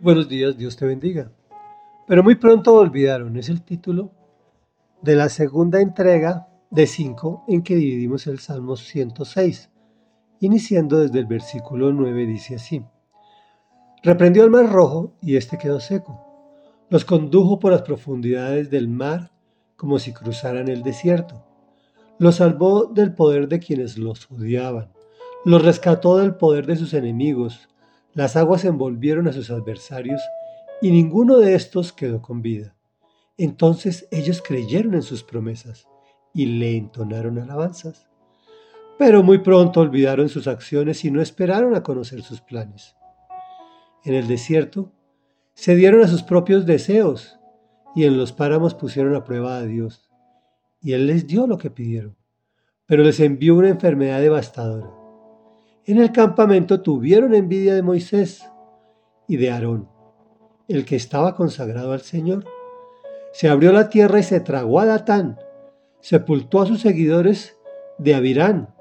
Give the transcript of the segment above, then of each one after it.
Buenos días, Dios te bendiga. Pero muy pronto olvidaron, es el título de la segunda entrega de cinco en que dividimos el Salmo 106, iniciando desde el versículo 9, dice así. Reprendió el mar rojo y éste quedó seco. Los condujo por las profundidades del mar como si cruzaran el desierto. Los salvó del poder de quienes los odiaban. Los rescató del poder de sus enemigos. Las aguas envolvieron a sus adversarios y ninguno de estos quedó con vida. Entonces ellos creyeron en sus promesas y le entonaron alabanzas. Pero muy pronto olvidaron sus acciones y no esperaron a conocer sus planes. En el desierto se dieron a sus propios deseos y en los páramos pusieron a prueba a Dios. Y Él les dio lo que pidieron, pero les envió una enfermedad devastadora. En el campamento tuvieron envidia de Moisés y de Aarón, el que estaba consagrado al Señor. Se abrió la tierra y se tragó a Datán, sepultó a sus seguidores de Abirán.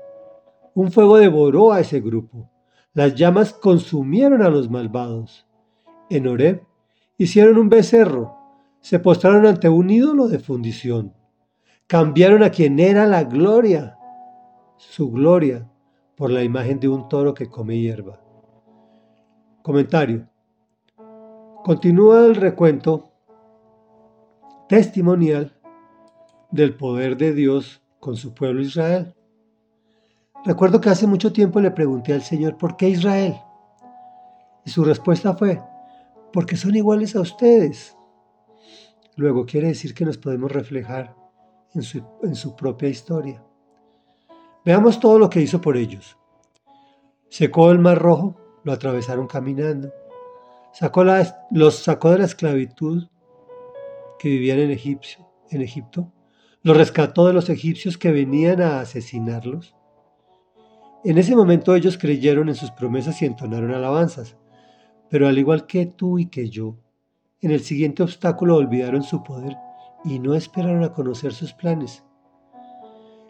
Un fuego devoró a ese grupo las llamas consumieron a los malvados. En Oreb hicieron un becerro, se postraron ante un ídolo de fundición. Cambiaron a quien era la gloria, su gloria, por la imagen de un toro que come hierba. Comentario. Continúa el recuento testimonial del poder de Dios con su pueblo Israel. Recuerdo que hace mucho tiempo le pregunté al Señor, ¿por qué Israel? Y su respuesta fue, porque son iguales a ustedes. Luego quiere decir que nos podemos reflejar en su, en su propia historia. Veamos todo lo que hizo por ellos. Secó el mar rojo, lo atravesaron caminando. Sacó los sacó de la esclavitud que vivían en, en Egipto. Los rescató de los egipcios que venían a asesinarlos en ese momento ellos creyeron en sus promesas y entonaron alabanzas, pero al igual que tú y que yo, en el siguiente obstáculo olvidaron su poder y no esperaron a conocer sus planes.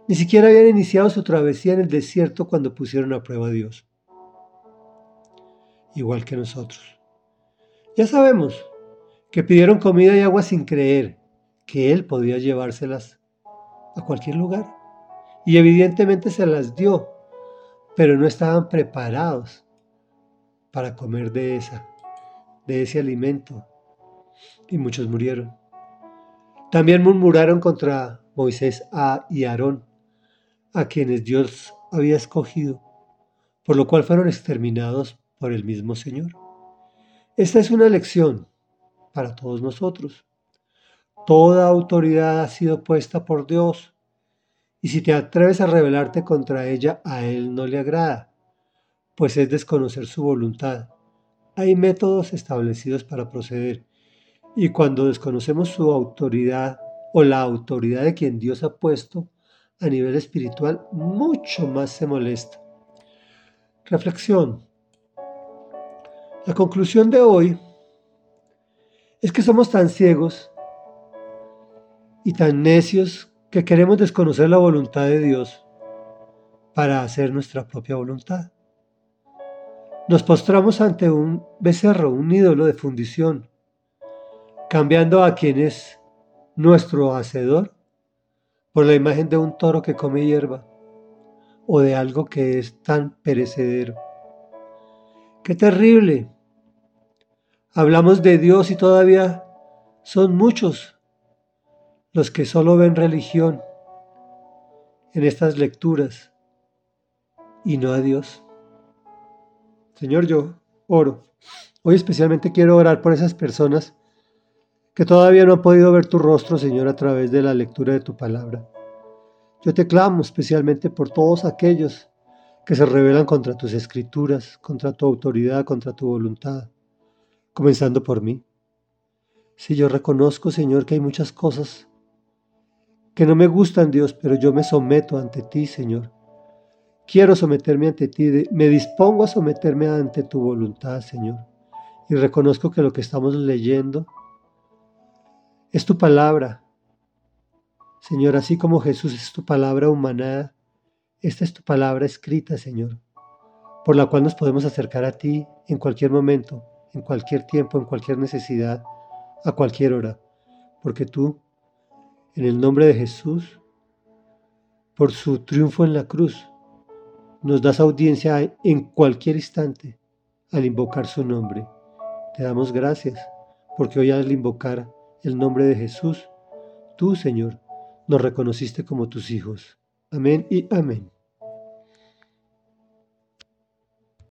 Ni siquiera habían iniciado su travesía en el desierto cuando pusieron a prueba a Dios. Igual que nosotros. Ya sabemos que pidieron comida y agua sin creer que Él podía llevárselas a cualquier lugar. Y evidentemente se las dio pero no estaban preparados para comer de esa, de ese alimento, y muchos murieron. También murmuraron contra Moisés y Aarón, a quienes Dios había escogido, por lo cual fueron exterminados por el mismo Señor. Esta es una lección para todos nosotros. Toda autoridad ha sido puesta por Dios y si te atreves a rebelarte contra ella, a Él no le agrada, pues es desconocer su voluntad. Hay métodos establecidos para proceder, y cuando desconocemos su autoridad o la autoridad de quien Dios ha puesto a nivel espiritual, mucho más se molesta. Reflexión. La conclusión de hoy es que somos tan ciegos y tan necios que queremos desconocer la voluntad de Dios para hacer nuestra propia voluntad. Nos postramos ante un becerro, un ídolo de fundición, cambiando a quien es nuestro hacedor por la imagen de un toro que come hierba o de algo que es tan perecedero. ¡Qué terrible! Hablamos de Dios y todavía son muchos los que solo ven religión en estas lecturas y no a Dios. Señor, yo oro. Hoy especialmente quiero orar por esas personas que todavía no han podido ver tu rostro, Señor, a través de la lectura de tu palabra. Yo te clamo especialmente por todos aquellos que se rebelan contra tus escrituras, contra tu autoridad, contra tu voluntad, comenzando por mí. Si yo reconozco, Señor, que hay muchas cosas que no me gustan, Dios, pero yo me someto ante ti, Señor. Quiero someterme ante ti, me dispongo a someterme ante tu voluntad, Señor. Y reconozco que lo que estamos leyendo es tu palabra. Señor, así como Jesús es tu palabra humanada, esta es tu palabra escrita, Señor, por la cual nos podemos acercar a ti en cualquier momento en cualquier tiempo, en cualquier necesidad, a cualquier hora, porque tú, en el nombre de Jesús, por su triunfo en la cruz, nos das audiencia en cualquier instante al invocar su nombre. Te damos gracias, porque hoy al invocar el nombre de Jesús, tú, Señor, nos reconociste como tus hijos. Amén y amén.